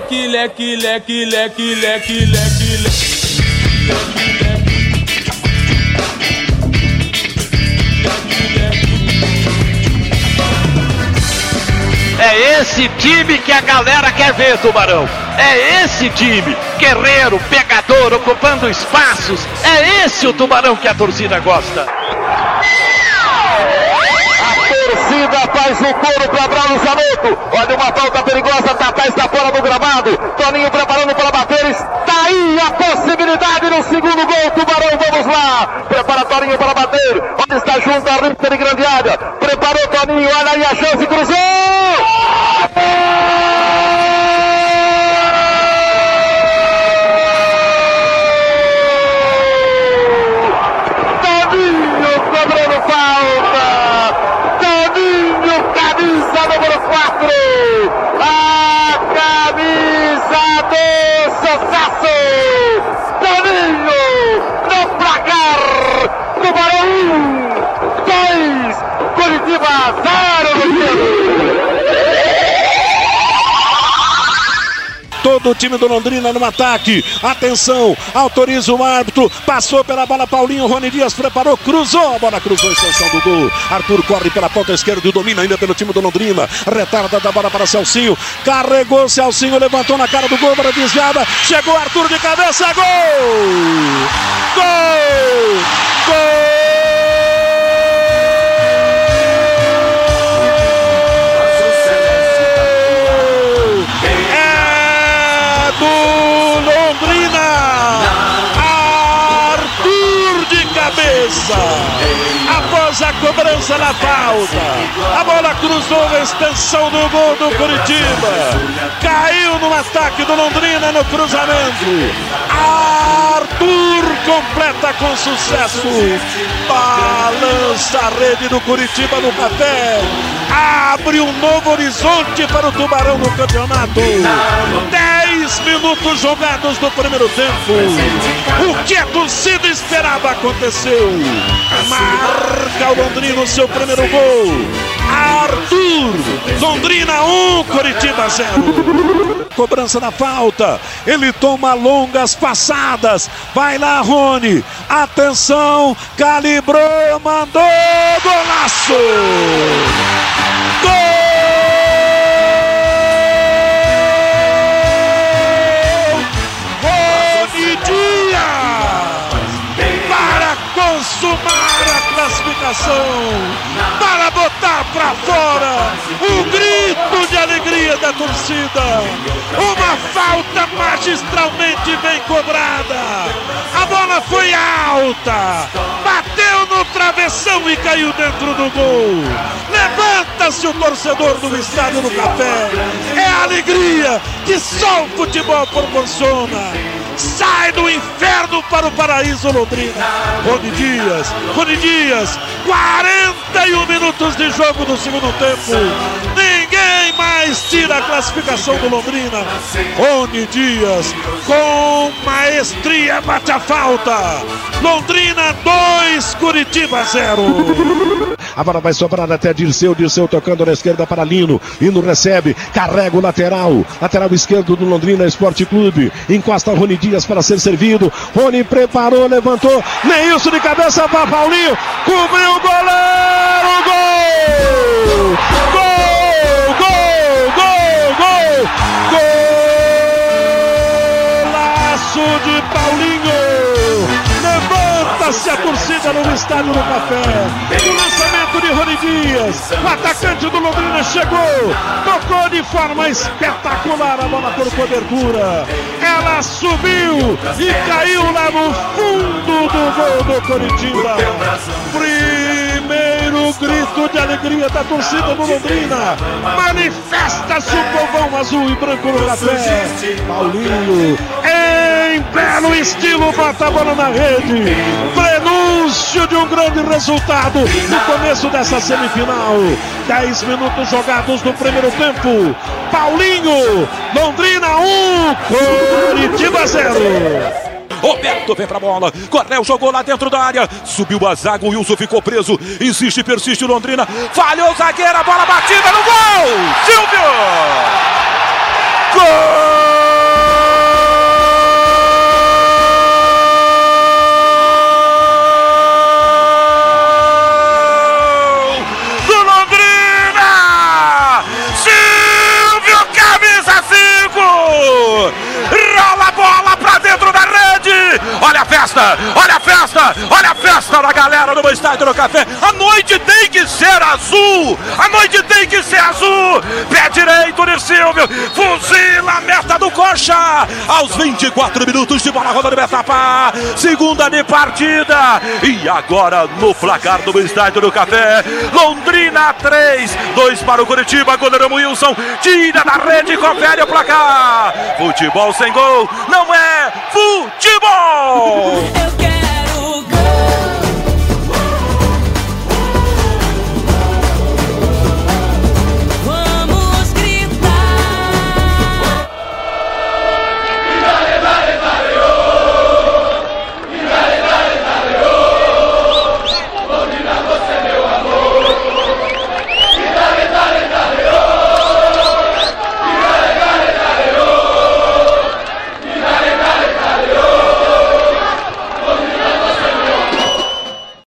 leque, leque, leque, leque, leque, leque, leque. É esse time que a galera quer ver, Tubarão. É esse time, guerreiro, pegador, ocupando espaços. É esse o Tubarão que a torcida gosta. Torcida faz o coro para Braulio Sanoto. Olha uma falta perigosa, Tatá está fora do gramado. Toninho preparando para bater. Está aí a possibilidade no segundo gol. Tubarão, vamos lá. Prepara Toninho para bater. Olha, está junto a Ritter de grande área. Preparou Toninho, olha aí a chance, cruzou. Todo o time do Londrina no ataque. Atenção, autoriza o árbitro. Passou pela bola Paulinho. Rony Dias preparou, cruzou. A bola cruzou, extensão do gol. Arthur corre pela ponta esquerda e domina ainda pelo time do Londrina. Retarda da bola para Celcinho. Carregou Celcinho, levantou na cara do gol para desviada. Chegou Arthur de cabeça, gol! Gol! Gol! Cabeça! Após a cobrança na falta, a bola cruzou a extensão do gol do Curitiba. Caiu no ataque do Londrina no cruzamento. Arthur completa com sucesso. Balança a rede do Curitiba no café. Abre um novo horizonte para o Tubarão no campeonato. 10 minutos jogados no primeiro tempo. O que a torcida esperava aconteceu. Marca o Londrina o seu primeiro gol. Arthur, Londrina 1, Curitiba 0. Cobrança da falta. Ele toma longas passadas. Vai lá, Rony. Atenção, calibrou, mandou golaço. Gol! Classificação, para botar para fora o grito de alegria da torcida. Uma falta magistralmente bem cobrada. A bola foi alta, bateu no travessão e caiu dentro do gol. Levanta-se o torcedor do Estádio do Café. É a alegria que só o futebol proporciona. Sai do inferno para o paraíso Londrina. Rony Dias, Rony Dias, 41 minutos de jogo do segundo tempo. Mais tira a classificação do Londrina. Rony Dias, com maestria, bate a falta. Londrina 2, Curitiba 0. A bola vai sobrar até Dirceu. Dirceu tocando na esquerda para Lino. Lino recebe, carrega o lateral. Lateral esquerdo do Londrina Esporte Clube. Encosta Rony Dias para ser servido. Rony preparou, levantou. Nem isso de cabeça para Paulinho. Cobriu o goleiro. Gol! Gol! No estádio do Café. O lançamento de Rony Dias. O atacante do Londrina chegou. Tocou de forma espetacular a bola por cobertura. Ela subiu e caiu lá no fundo do gol do Coritiba. Primeiro grito de alegria da torcida do Londrina. Manifesta-se o povão azul e branco no café. Paulinho, em belo estilo, bota a bola na rede. Prenúncio de um grande resultado no começo dessa semifinal. 10 minutos jogados no primeiro tempo. Paulinho, Londrina 1, Curitiba 0. Roberto vem pra bola. Cornel jogou lá dentro da área. Subiu a zaga. O Wilson ficou preso. Insiste, persiste Londrina. Falhou o zagueiro. A bola batida no! Gol! Festa, olha a festa, olha a festa da galera no estádio do Café. A noite tem que ser azul, a noite tem que ser azul. Pé direito de Silvio, fuzila a meta do Coxa. Aos 24 minutos de bola rolando Betapá, segunda de partida. E agora no placar do estádio do Café, Londrina 3, 2 para o Curitiba, goleiro Wilson, tira da rede, confere o placar. Futebol sem gol não é futebol. Oh. Eu quero